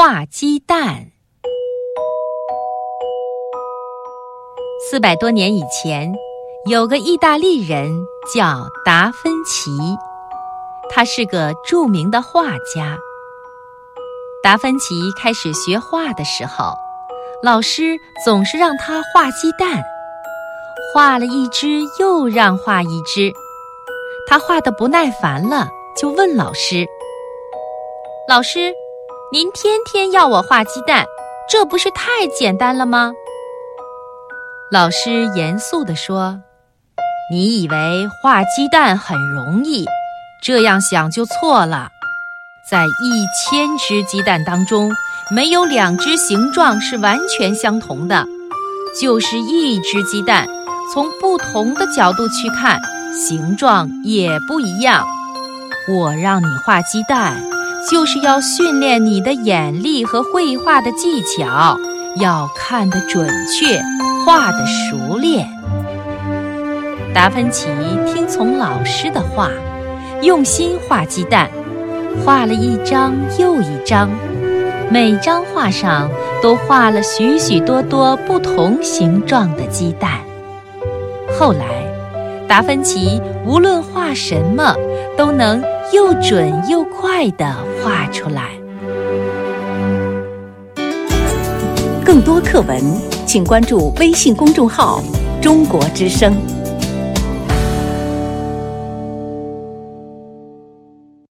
画鸡蛋。四百多年以前，有个意大利人叫达芬奇，他是个著名的画家。达芬奇开始学画的时候，老师总是让他画鸡蛋，画了一只又让画一只。他画的不耐烦了，就问老师：“老师，您天天要我画鸡蛋，这不是太简单了吗？”老师严肃地说：“你以为画鸡蛋很容易？这样想就错了。在一千只鸡蛋当中，没有两只形状是完全相同的。就是一只鸡蛋，从不同的角度去看，形状也不一样。我让你画鸡蛋，就是要训练你的眼力和绘画的技巧，要看得准确。”画的熟练，达芬奇听从老师的话，用心画鸡蛋，画了一张又一张，每张画上都画了许许多多不同形状的鸡蛋。后来，达芬奇无论画什么，都能又准又快地画出来。更多课文。请关注微信公众号“中国之声”。